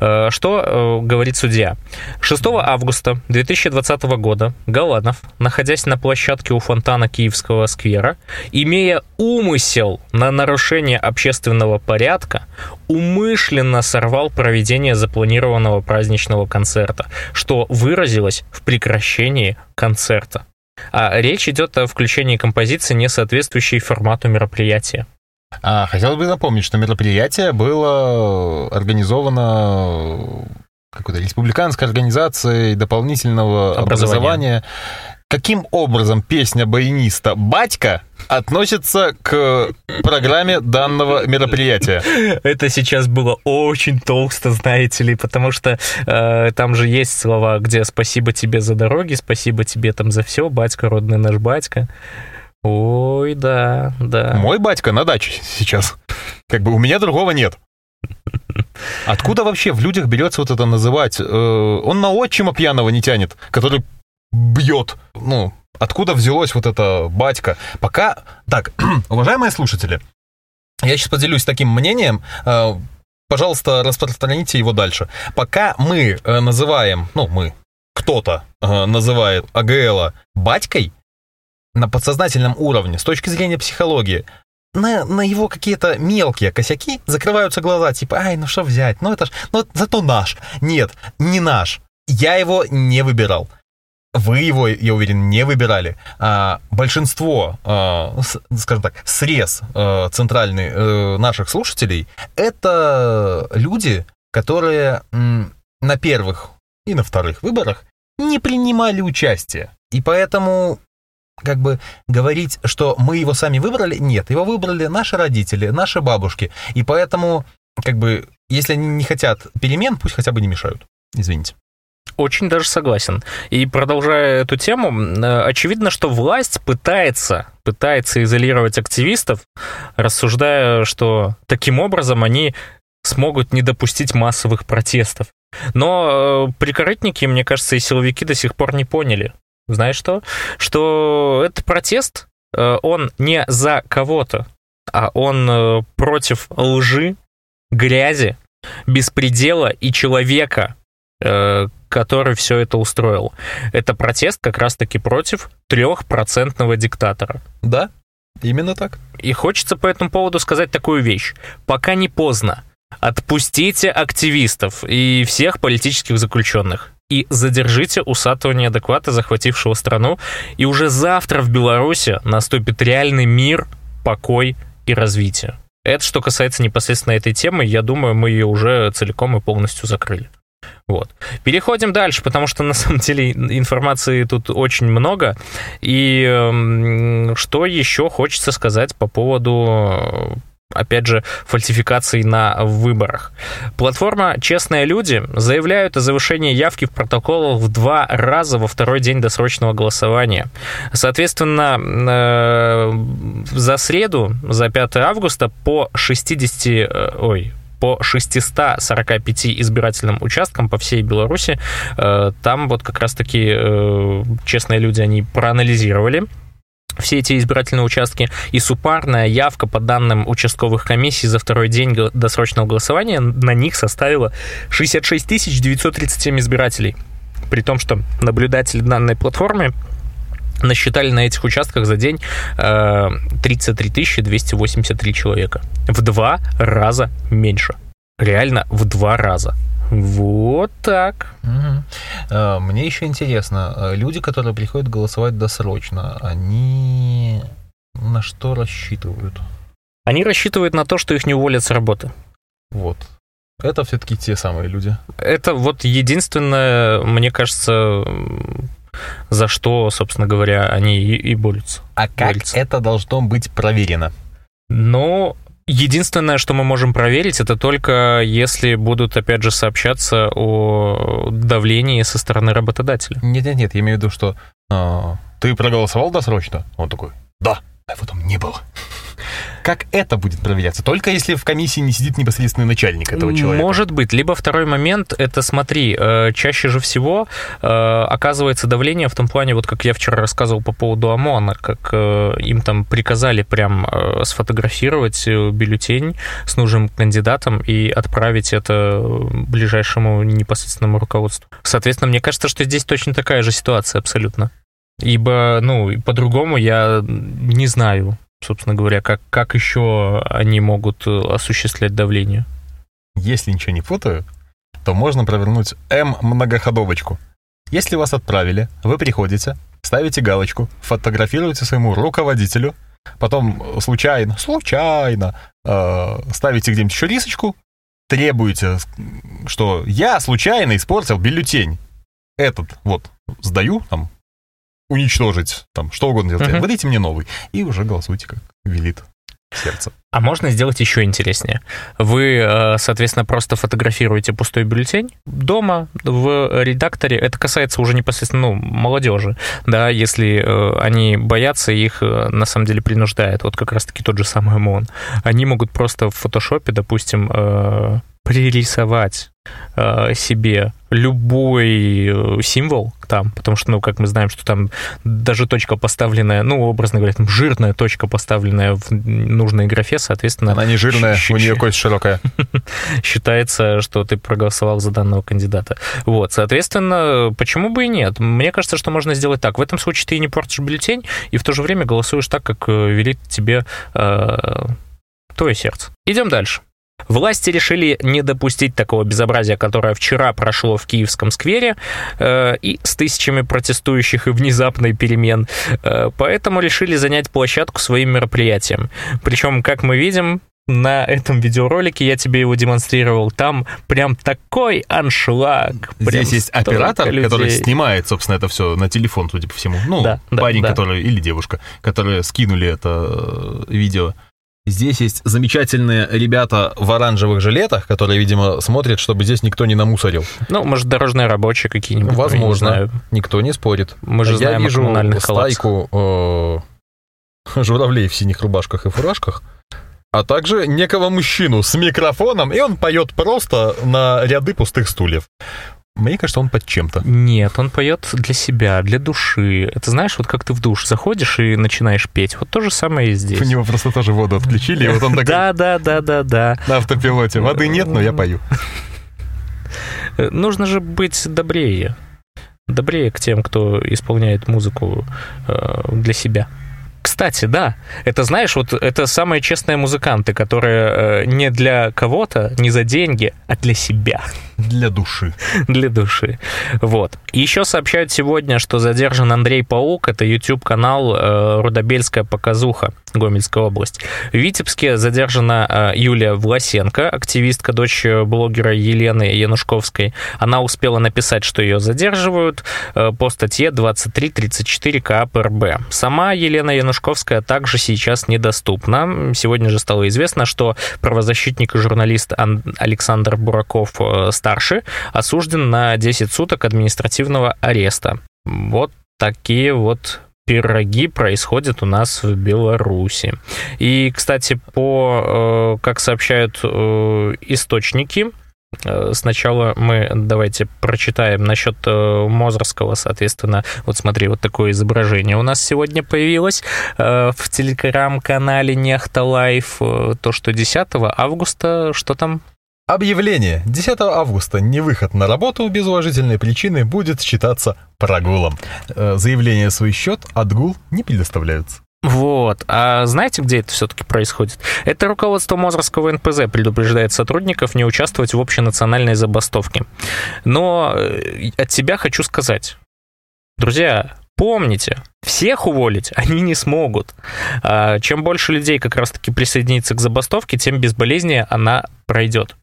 Э, что э, говорит судья? 6 августа 2020 года Голанов, находясь на площадке у фонтана Киевского сквера, имея умысел на нарушение нарушение общественного порядка умышленно сорвал проведение запланированного праздничного концерта, что выразилось в прекращении концерта. А речь идет о включении композиции, не соответствующей формату мероприятия. А, хотел бы напомнить, что мероприятие было организовано какой-то республиканской организацией дополнительного образования. образования каким образом песня баяниста «Батька» относится к программе данного мероприятия? Это сейчас было очень толсто, знаете ли, потому что э, там же есть слова, где «спасибо тебе за дороги», «спасибо тебе там за все», «батька, родный наш батька». Ой, да, да. Мой батька на даче сейчас. Как бы у меня другого нет. Откуда вообще в людях берется вот это называть? Э, он на отчима пьяного не тянет, который бьет. Ну, откуда взялось вот это батька? Пока... Так, уважаемые слушатели, я сейчас поделюсь таким мнением, э, пожалуйста, распространите его дальше. Пока мы э, называем, ну, мы, кто-то э, называет АГЛа батькой, на подсознательном уровне, с точки зрения психологии, на, на его какие-то мелкие косяки закрываются глаза, типа, ай, ну что взять, ну это ж, ну зато наш. Нет, не наш. Я его не выбирал вы его, я уверен, не выбирали. А большинство, а, скажем так, срез а, центральный а, наших слушателей это люди, которые на первых и на вторых выборах не принимали участие. И поэтому как бы говорить, что мы его сами выбрали, нет, его выбрали наши родители, наши бабушки. И поэтому, как бы, если они не хотят перемен, пусть хотя бы не мешают. Извините. Очень даже согласен. И продолжая эту тему, э, очевидно, что власть пытается, пытается изолировать активистов, рассуждая, что таким образом они смогут не допустить массовых протестов. Но э, прикорытники, мне кажется, и силовики до сих пор не поняли. Знаешь что? Что этот протест, э, он не за кого-то, а он против лжи, грязи, беспредела и человека, который все это устроил. Это протест как раз-таки против трехпроцентного диктатора. Да, именно так. И хочется по этому поводу сказать такую вещь. Пока не поздно. Отпустите активистов и всех политических заключенных и задержите усатого неадеквата, захватившего страну, и уже завтра в Беларуси наступит реальный мир, покой и развитие. Это что касается непосредственно этой темы, я думаю, мы ее уже целиком и полностью закрыли. Вот. Переходим дальше, потому что на самом деле информации тут очень много. И э, что еще хочется сказать по поводу опять же, фальсификаций на выборах. Платформа «Честные люди» заявляют о завышении явки в протоколах в два раза во второй день досрочного голосования. Соответственно, э, за среду, за 5 августа по 60... Э, ой, по 645 избирательным участкам по всей Беларуси. Э, там вот как раз-таки э, честные люди, они проанализировали все эти избирательные участки, и супарная явка по данным участковых комиссий за второй день досрочного голосования на них составила 66 937 избирателей. При том, что наблюдатели данной платформы насчитали на этих участках за день 33 э, 283 человека. В два раза меньше. Реально в два раза. Вот так. Угу. Мне еще интересно, э, люди, которые приходят голосовать досрочно, они на что рассчитывают? Они рассчитывают на то, что их не уволят с работы. Вот. Это все-таки те самые люди. Это вот единственное, мне кажется, за что, собственно говоря, они и, и борются. А как борются. это должно быть проверено? Ну, Единственное, что мы можем проверить, это только если будут, опять же, сообщаться о давлении со стороны работодателя. Нет-нет-нет, я имею в виду, что э, ты проголосовал досрочно? Он такой, да, его там не было. Как это будет проверяться? Только если в комиссии не сидит непосредственный начальник этого человека. Может быть. Либо второй момент, это смотри, э, чаще же всего э, оказывается давление в том плане, вот как я вчера рассказывал по поводу ОМОНа, как э, им там приказали прям сфотографировать бюллетень с нужным кандидатом и отправить это ближайшему непосредственному руководству. Соответственно, мне кажется, что здесь точно такая же ситуация абсолютно. Ибо, ну, по-другому я не знаю собственно говоря, как, как еще они могут э, осуществлять давление? Если ничего не путаю, то можно провернуть М-многоходовочку. Если вас отправили, вы приходите, ставите галочку, фотографируете своему руководителю, потом случайно, случайно э, ставите где-нибудь еще рисочку, требуете, что я случайно испортил бюллетень. Этот вот сдаю, там, уничтожить, там, что угодно делать. Uh-huh. Выдайте мне новый. И уже голосуйте, как велит сердце. А можно сделать еще интереснее. Вы, э, соответственно, просто фотографируете пустой бюллетень дома в редакторе. Это касается уже непосредственно ну, молодежи. Да, если э, они боятся, их э, на самом деле принуждает. Вот как раз-таки тот же самый ОМОН. Они могут просто в фотошопе, допустим, пририсовать э, себе любой э, символ там, потому что, ну, как мы знаем, что там даже точка поставленная, ну, образно говоря, там жирная точка поставленная в нужной графе, соответственно... Она не жирная, у нее кость широкая. Считается, что ты проголосовал за данного кандидата. Вот, соответственно, почему бы и нет? Мне кажется, что можно сделать так. В этом случае ты не портишь бюллетень, и в то же время голосуешь так, как э, велит тебе э, твое сердце. Идем дальше. Власти решили не допустить такого безобразия, которое вчера прошло в Киевском сквере э, и с тысячами протестующих и внезапной перемен. Э, поэтому решили занять площадку своим мероприятием. Причем, как мы видим, на этом видеоролике, я тебе его демонстрировал, там прям такой аншлаг. Здесь есть оператор, людей. который снимает, собственно, это все на телефон, судя по всему. Ну, да, парень, да. который, или девушка, которые скинули это э, видео. Здесь есть замечательные ребята в оранжевых жилетах, которые, видимо, смотрят, чтобы здесь никто не намусорил. Ну, может, дорожные рабочие какие-нибудь. Возможно. Не. Никто не спорит. Мы же Я знаем вижу о стайку э, журавлей в синих рубашках и фуражках, а также некого мужчину с микрофоном, и он поет просто на ряды пустых стульев. Мне кажется, он под чем-то. Нет, он поет для себя, для души. Это знаешь, вот как ты в душ заходишь и начинаешь петь. Вот то же самое и здесь. У него просто тоже воду отключили, и вот он такой... Да, да, да, да, да. На автопилоте. Воды нет, но я пою. Нужно же быть добрее. Добрее к тем, кто исполняет музыку э, для себя. Кстати, да, это, знаешь, вот это самые честные музыканты, которые э, не для кого-то, не за деньги, а для себя. Для души. Для души. Вот. Еще сообщают сегодня, что задержан Андрей Паук, это YouTube-канал э, «Рудобельская показуха», Гомельская область. В Витебске задержана э, Юлия Власенко, активистка, дочь блогера Елены Янушковской. Она успела написать, что ее задерживают э, по статье 2334 КАП РБ. Сама Елена Янушковская также сейчас недоступна. Сегодня же стало известно, что правозащитник и журналист Александр Бураков-старший осужден на 10 суток административного ареста. Вот такие вот пироги происходят у нас в Беларуси. И, кстати, по, как сообщают источники, Э, сначала мы давайте прочитаем насчет э, Мозорского, соответственно. Вот смотри, вот такое изображение у нас сегодня появилось э, в телеграм-канале NEXTA Live. То, что 10 августа, что там? Объявление. 10 августа невыход на работу без уважительной причины будет считаться прогулом. Заявление в свой счет отгул не предоставляются. Вот. А знаете, где это все-таки происходит? Это руководство Мозорского НПЗ предупреждает сотрудников не участвовать в общенациональной забастовке. Но э, от себя хочу сказать. Друзья, помните, всех уволить они не смогут. А чем больше людей как раз-таки присоединится к забастовке, тем безболезнее она пройдет.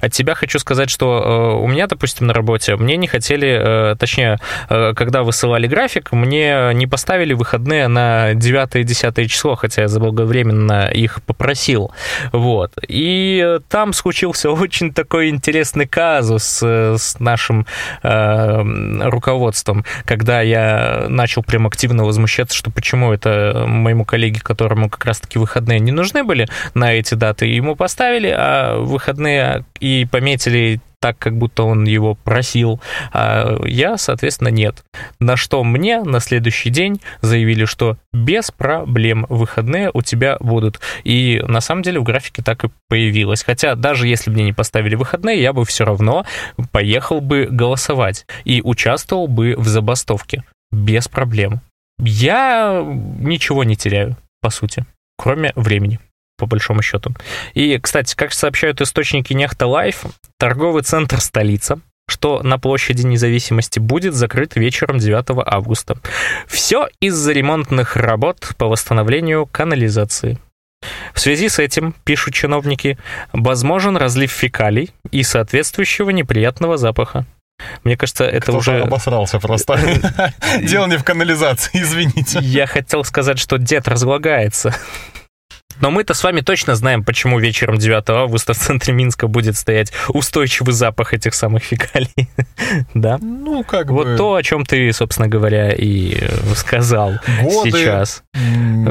От тебя хочу сказать, что э, у меня, допустим, на работе мне не хотели, э, точнее, э, когда высылали график, мне не поставили выходные на 9 и 10 число, хотя я заблаговременно их попросил. Вот. И там случился очень такой интересный казус с нашим руководством, когда я начал прям активно возмущаться, что почему это моему коллеге, которому как раз-таки выходные не нужны были на эти даты, ему поставили, а выходные и пометили так, как будто он его просил, а я, соответственно, нет. На что мне на следующий день заявили, что без проблем выходные у тебя будут. И на самом деле в графике так и появилось. Хотя даже если бы мне не поставили выходные, я бы все равно поехал бы голосовать и участвовал бы в забастовке. Без проблем. Я ничего не теряю, по сути, кроме времени по большому счету. И, кстати, как сообщают источники NEXTA Live, торговый центр «Столица» что на площади независимости будет закрыт вечером 9 августа. Все из-за ремонтных работ по восстановлению канализации. В связи с этим, пишут чиновники, возможен разлив фекалий и соответствующего неприятного запаха. Мне кажется, это уже... обосрался просто. Дело не в канализации, извините. Я хотел сказать, что дед разлагается. Но мы-то с вами точно знаем, почему вечером 9 августа в центре Минска будет стоять устойчивый запах этих самых фекалий. да? Ну, как вот бы... то, о чем ты, собственно говоря, и сказал Годы, сейчас.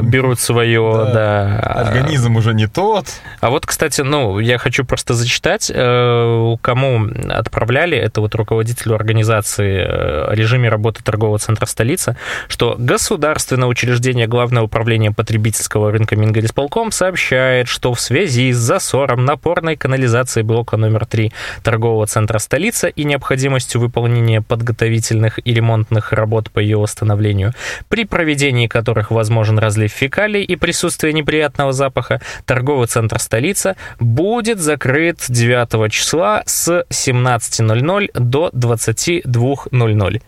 Берут свое, да, да. Организм уже не тот. А вот, кстати, ну, я хочу просто зачитать, э, кому отправляли, это вот руководителю организации э, о режиме работы торгового центра столица, что государственное учреждение Главное управление потребительского рынка Мингорисполком Минсполком сообщает, что в связи с засором напорной канализации блока номер 3 торгового центра столицы и необходимостью выполнения подготовительных и ремонтных работ по ее восстановлению, при проведении которых возможен разлив фекалий и присутствие неприятного запаха, торговый центр столица будет закрыт 9 числа с 17.00 до 22.00.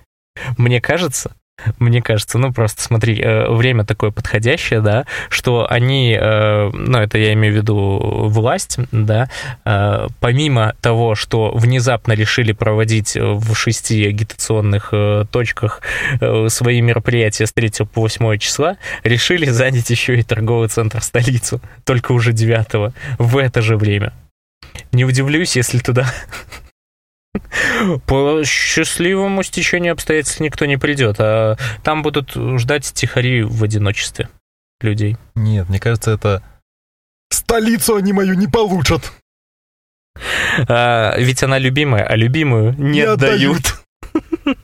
Мне кажется, мне кажется, ну просто смотри, э, время такое подходящее, да, что они, э, ну это я имею в виду власть, да, э, помимо того, что внезапно решили проводить в шести агитационных точках свои мероприятия с 3 по 8 числа, решили занять еще и торговый центр столицу, только уже 9 в это же время. Не удивлюсь, если туда по счастливому стечению обстоятельств никто не придет, а там будут ждать тихари в одиночестве людей. Нет, мне кажется, это столицу они мою не получат. А, ведь она любимая, а любимую не, не отдают.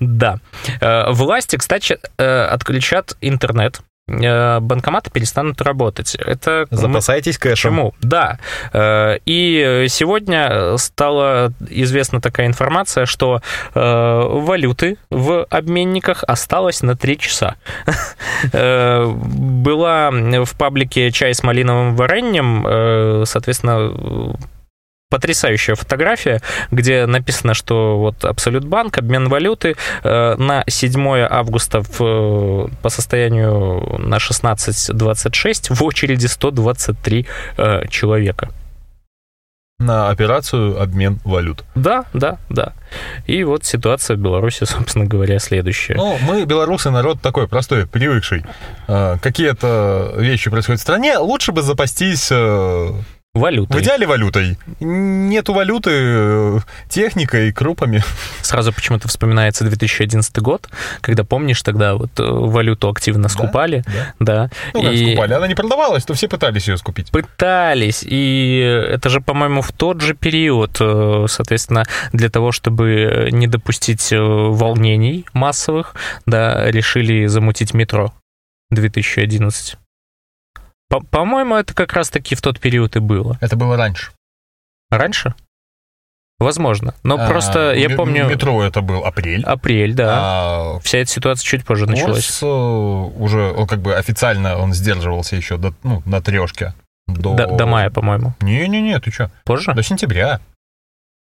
Да. Э, власти, кстати, э, отключат интернет банкоматы перестанут работать. Это запасайтесь кэшем. Почему? Да. Э, и сегодня стала известна такая информация, что э, валюты в обменниках осталось на 3 часа. Была в паблике чай с малиновым вареньем, соответственно, потрясающая фотография, где написано, что вот Абсолют Банк, обмен валюты э, на 7 августа в, по состоянию на 16.26 в очереди 123 э, человека. На операцию обмен валют. Да, да, да. И вот ситуация в Беларуси, собственно говоря, следующая. Ну, мы, белорусы, народ такой простой, привыкший. Э, какие-то вещи происходят в стране, лучше бы запастись Валютой. В идеале валютой. Нету валюты, э, техникой, крупами. Сразу почему-то вспоминается 2011 год, когда, помнишь, тогда вот э, валюту активно скупали. Да. Да. Ну, как И скупали, она не продавалась, то все пытались ее скупить. Пытались, и это же, по-моему, в тот же период, э, соответственно, для того, чтобы не допустить волнений массовых, да, решили замутить метро 2011. По- По-моему, это как раз-таки в тот период и было. Это было раньше. Раньше? Возможно. Но А, просто я помню... Метро это был апрель. Апрель, да. А Вся эта ситуация чуть позже началась. курс э, уже, он как бы официально он сдерживался еще до, ну, на трешке. До... До, до мая, по-моему. Не-не-не, ты что? Позже? До сентября.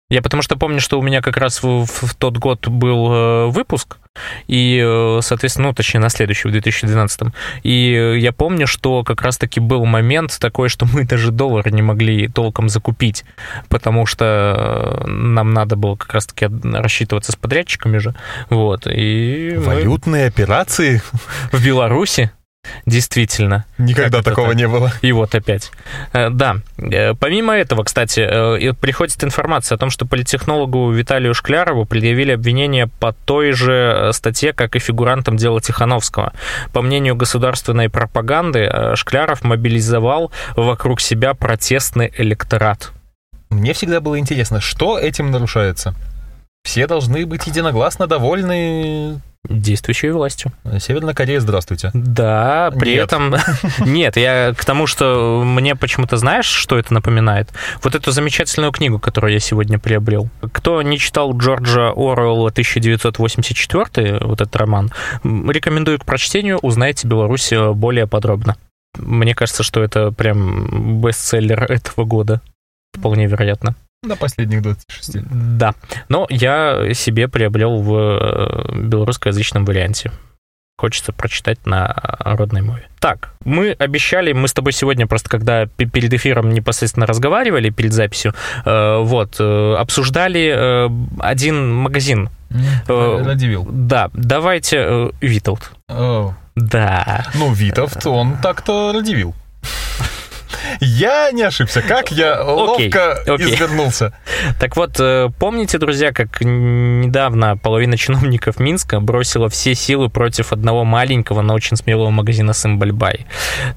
Я потому что помню, что у меня как раз в, в- тот год был э, выпуск, и, э, соответственно, ну, точнее, на следующий, в 2012. И э, я помню, что как раз-таки был момент такой, что мы даже доллар не могли толком закупить, потому что нам надо было как раз-таки рассчитываться с подрядчиками же. Вот. И мы Валютные операции? в Беларуси Действительно. Никогда такого так? не было. И вот опять. Э, Да. Э, Помимо этого, кстати, э, приходит информация о том, что политехнологу Виталию Шклярову предъявили обвинение по той же статье, как и фигурантам дела Тихановского. По мнению государственной пропаганды, Шкляров мобилизовал вокруг себя протестный электорат. Мне всегда было интересно, что этим нарушается. Все должны быть единогласно довольны. Действующей властью. Северная Корея, здравствуйте. Да, при Нет. этом... Нет, я к тому, что мне почему-то знаешь, что это напоминает? Вот эту замечательную книгу, которую я сегодня приобрел. Кто не читал Джорджа Оруэлла 1984, вот этот роман, рекомендую к прочтению, узнайте Беларусь э, более подробно. Мне кажется, что это прям бестселлер этого года. Вполне вероятно. До последних 26. Да. Но я себе приобрел в э, белорусскоязычном варианте. Хочется прочитать на родной мове. Так, мы обещали, мы с тобой сегодня просто, когда пе- перед эфиром непосредственно разговаривали, перед записью, э, вот, э, обсуждали один магазин. Радивил. Да, давайте Виталд. О, Да. Ну, Витовт, он так-то радивил. Я не ошибся. Как я Окей, ловко окей. извернулся. Так вот, э, помните, друзья, как недавно половина чиновников Минска бросила все силы против одного маленького, но очень смелого магазина Сымбальбай?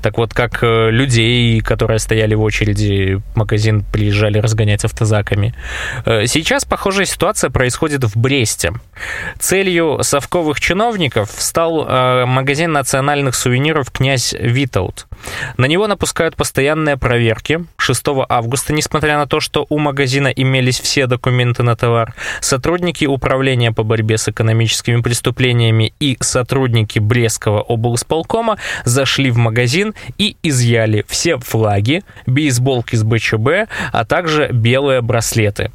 Так вот, как э, людей, которые стояли в очереди, в магазин приезжали разгонять автозаками. Э, Сейчас похожая ситуация происходит в Бресте. Целью совковых чиновников стал магазин национальных сувениров «Князь Витаут». На него напускают постоянные проверки. 6 августа, несмотря на то, что у магазина имелись все документы на товар, сотрудники Управления по борьбе с экономическими преступлениями и сотрудники Брестского облсполкома зашли в магазин и изъяли все флаги, бейсболки с БЧБ, а также белые браслеты.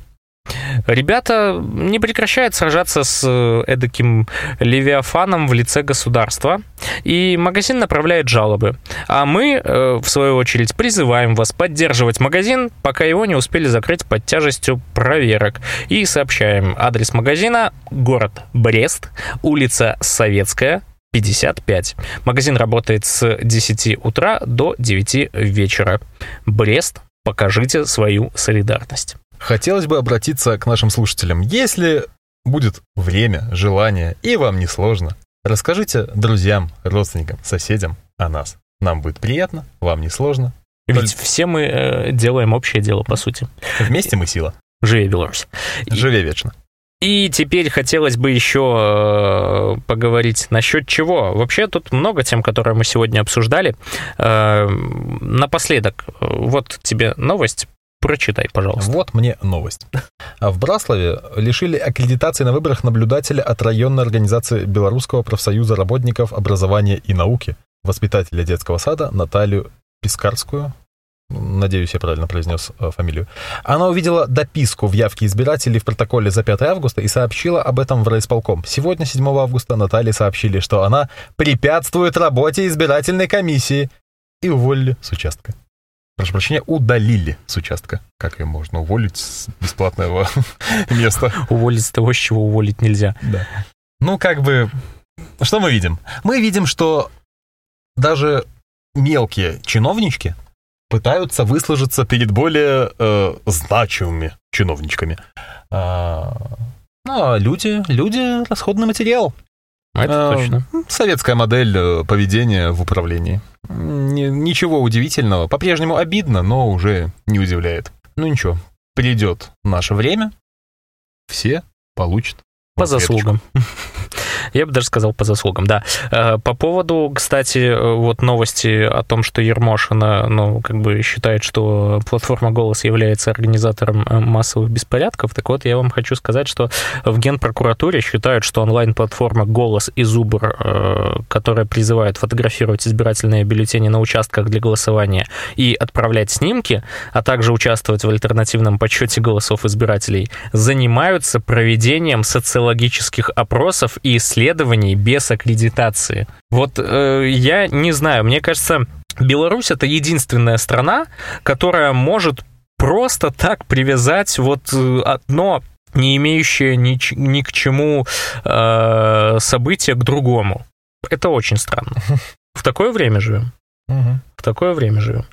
Ребята не прекращают сражаться с э, эдаким левиафаном в лице государства, и магазин направляет жалобы. А мы, э, в свою очередь, призываем вас поддерживать магазин, пока его не успели закрыть под тяжестью проверок. И сообщаем адрес магазина город Брест, улица Советская, 55. Магазин работает с 10 утра до 9 вечера. Брест, покажите свою солидарность. Хотелось бы обратиться к нашим слушателям. Если будет время, желание и вам не сложно, расскажите друзьям, родственникам, соседям о нас. Нам будет приятно, вам не сложно. Ведь все мы э, делаем общее дело, по сути. Вместе мы сила. Живи Беларусь. Живи вечно. И теперь хотелось бы еще э, поговорить насчет чего. Вообще тут много тем, которые мы сегодня обсуждали. Э, напоследок, э, вот тебе новость. Прочитай, пожалуйста. Вот мне новость. А в Браславе лишили аккредитации на выборах наблюдателя от районной организации Белорусского профсоюза работников образования и науки, воспитателя детского сада Наталью Пискарскую. Надеюсь, я правильно произнес э, фамилию. Она увидела дописку в явке избирателей в протоколе за 5 августа и сообщила об этом в райисполком. Сегодня, 7 августа, Наталье сообщили, что она препятствует работе избирательной комиссии и уволили с участка. Прошу прощения, удалили с участка. Как ее можно уволить с бесплатного места? Уволить с того, с чего уволить нельзя. Да. Ну, как бы, что мы видим? Мы видим, что даже мелкие чиновнички пытаются выслужиться перед более э, значимыми чиновничками. А, ну, а люди, люди расходный материал. Это а, точно. Советская модель э, поведения в управлении. Ничего удивительного. По-прежнему обидно, но уже не удивляет. Ну ничего, придет наше время, все получат по заслугам. Я бы даже сказал по заслугам, да. Э, по поводу, кстати, э, вот новости о том, что Ермошина, ну, как бы считает, что платформа «Голос» является организатором э, массовых беспорядков, так вот, я вам хочу сказать, что в Генпрокуратуре считают, что онлайн-платформа «Голос» и «Зубр», которая призывает фотографировать избирательные бюллетени на участках для голосования и отправлять снимки, а также участвовать в альтернативном подсчете голосов избирателей, занимаются проведением социологических опросов и исследований исследований без аккредитации. Вот э, я не знаю, мне кажется, Беларусь это единственная страна, которая может просто так привязать вот э, одно не имеющее ни, ни к чему э, событие к другому. Это очень странно. В такое время живем. Угу. В такое время живем.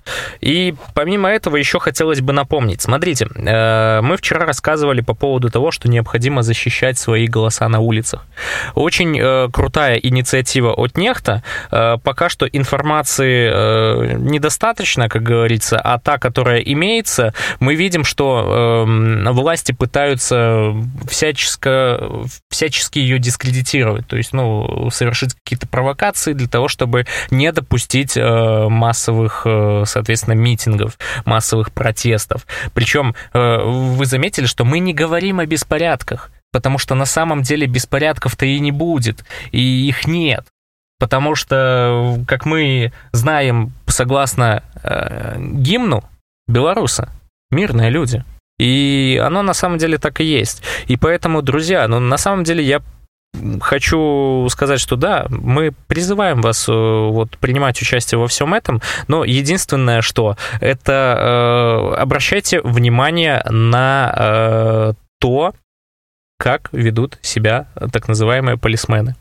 И помимо этого еще хотелось бы напомнить. Смотрите, э, мы вчера рассказывали по поводу того, что необходимо защищать свои голоса на улицах. Очень э, крутая инициатива от Нехта. Э, пока что информации недостаточно, как говорится, а та, которая имеется, мы видим, что эм, власти пытаются всяческо, всячески ее дискредитировать, то есть, ну, совершить какие-то провокации для того, чтобы не допустить массовых, э, соответственно, митингов, массовых протестов. Причем э, вы заметили, что мы не говорим о беспорядках, потому что на самом деле беспорядков-то и не будет, и их нет. Потому что, как мы знаем, согласно э, гимну белоруса, мирные люди. И оно на самом деле так и есть. И поэтому, друзья, ну на самом деле я хочу сказать, что да, мы призываем вас э, вот, принимать участие во всем этом, но единственное, что это э, обращайте внимание на э, то, как ведут себя так называемые полисмены.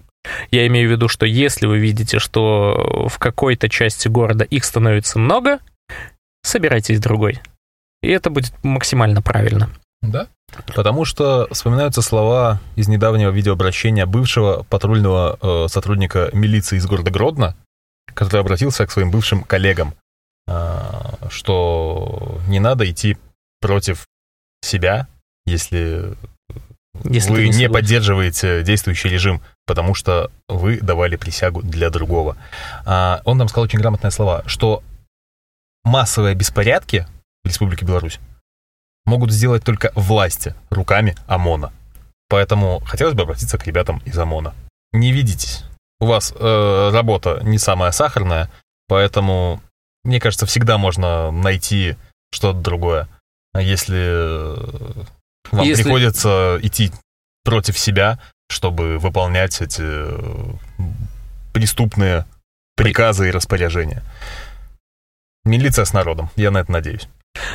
Я имею в виду, что если вы видите, что в какой-то части города их становится много, собирайтесь другой. И это будет максимально правильно. Да. Потому что вспоминаются слова из недавнего видеообращения бывшего патрульного э, сотрудника милиции из города Гродно, который обратился к своим бывшим коллегам, э, что не надо идти против себя, если, если вы не, не поддерживаете действующий режим, потому что вы давали присягу для другого. А, он нам сказал очень грамотные слова, что массовые беспорядки в Республике Беларусь могут сделать только власти руками ОМОНа. Поэтому хотелось бы обратиться к ребятам из ОМОНа. Не видитесь. У вас э, работа не самая сахарная, поэтому, мне кажется, всегда можно найти что-то другое. А если э, вам если... приходится идти против себя, чтобы выполнять эти э, преступные приказы и распоряжения. Милиция с народом, я на это надеюсь.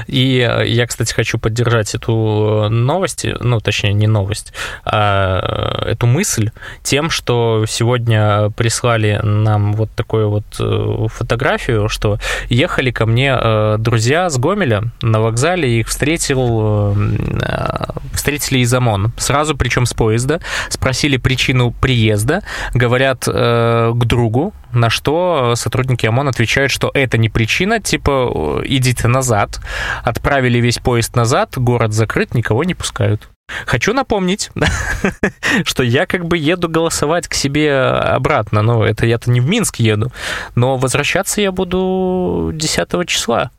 И э, я, кстати, хочу поддержать эту новость, ну, точнее, не новость, а эту мысль тем, что сегодня прислали нам вот такую вот э, фотографию, что ехали ко мне э, друзья с Гомеля на вокзале, их встретил, встретили из ОМОН. Сразу, причем с поезда, спросили причину приезда, говорят к другу, на что сотрудники ОМОН отвечают, что это не причина, типа, идите назад. Отправили весь поезд назад, город закрыт, никого не пускают. Хочу напомнить, что я как бы еду голосовать к себе обратно. Ну, это я-то не в Минск еду, но возвращаться я буду 10 числа.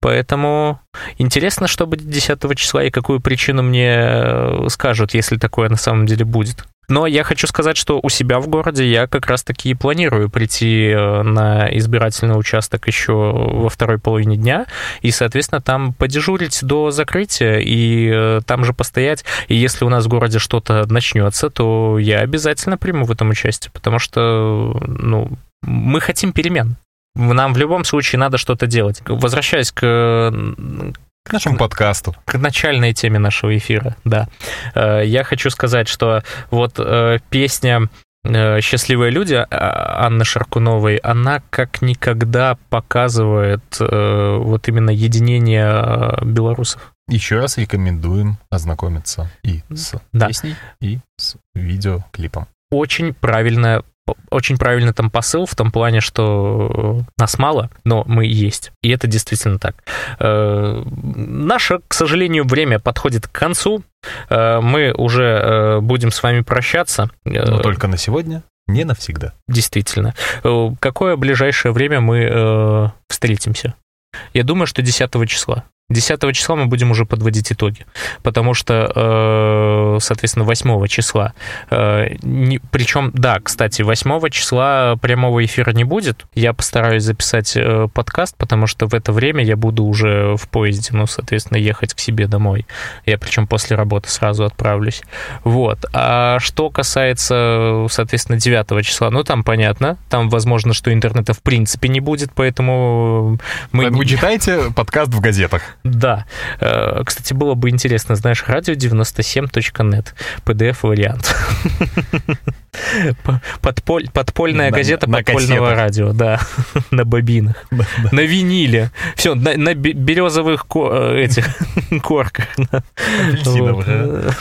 Поэтому интересно, что будет 10 числа и какую причину мне скажут, если такое на самом деле будет. Но я хочу сказать, что у себя в городе я как раз-таки и планирую прийти э, на избирательный участок еще во второй половине дня и, соответственно, там подежурить до закрытия и э, там же постоять. И если у нас в городе что-то начнется, то я обязательно приму в этом участие, потому что, ну, мы хотим перемен. Нам в любом случае надо что-то делать. Возвращаясь к к нашему подкасту. К начальной теме нашего эфира, да. Э, я хочу сказать, что вот э, песня э, «Счастливые люди» а, Анны Шаркуновой, она как никогда показывает вот именно единение белорусов. Еще раз рекомендуем ознакомиться и с Да. песней, и с видеоклипом. Очень правильная очень правильный там посыл в том плане, что нас мало, но мы есть. И это действительно так. Э, Наше, к сожалению, время подходит к концу. Э, Мы уже э, будем с вами прощаться. Э, Но только на сегодня, не навсегда. Действительно. Э, Какое ближайшее время мы э, встретимся? Я думаю, что 10 числа. 10 числа мы будем уже подводить итоги, потому что, э, соответственно, 8 числа, э, причем, да, кстати, 8 числа прямого эфира не будет, я постараюсь записать э, подкаст, потому что в это время я буду уже в поезде, ну, соответственно, ехать к себе домой. Я причем после работы сразу отправлюсь. Вот. А что касается, соответственно, 9 числа, ну, там понятно, там возможно, что интернета в принципе не будет, поэтому мы... Вы читаете подкаст в газетах. Да. Э, Кстати, было бы интересно, знаешь, радио97.нет, PDF-вариант. Подполь- Подпольная На- газета на подпольного кассетах. радио, да, на бобинах, на виниле, все, на, на бе- березовых ко- э, этих корках. Апельсиновых, Вот.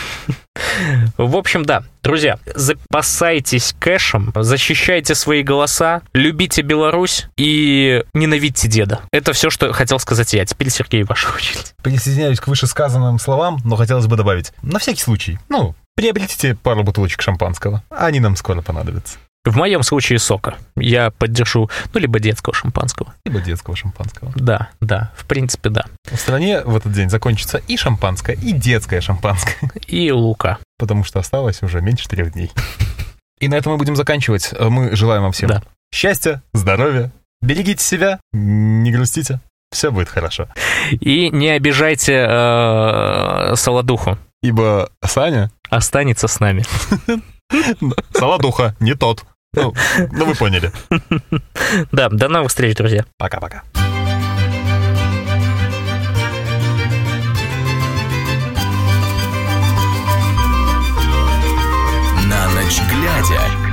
В общем, да, друзья, запасайтесь кэшем, защищайте свои голоса, любите Беларусь и ненавидьте деда. Это все, что хотел сказать я. Теперь, Сергей, ваша очередь. Присоединяюсь к вышесказанным словам, но хотелось бы добавить, на всякий случай, ну, приобретите пару бутылочек шампанского. Они нам скоро понадобятся. В моем случае сока. Я поддержу, ну, либо детского шампанского. Либо детского шампанского. Да, да, в принципе, да. В стране в этот день закончится и шампанское, и детское шампанское, И лука. потому что осталось уже меньше трех дней. И на этом мы будем заканчивать. Мы желаем вам всем Да. счастья, здоровья, берегите себя, не грустите, все будет хорошо. И не обижайте э, Солодуху. Ибо Саня, Останется с нами. Солодуха, не тот. Ну, ну вы поняли. Да, до новых встреч, друзья. Пока-пока. На ночь глядя.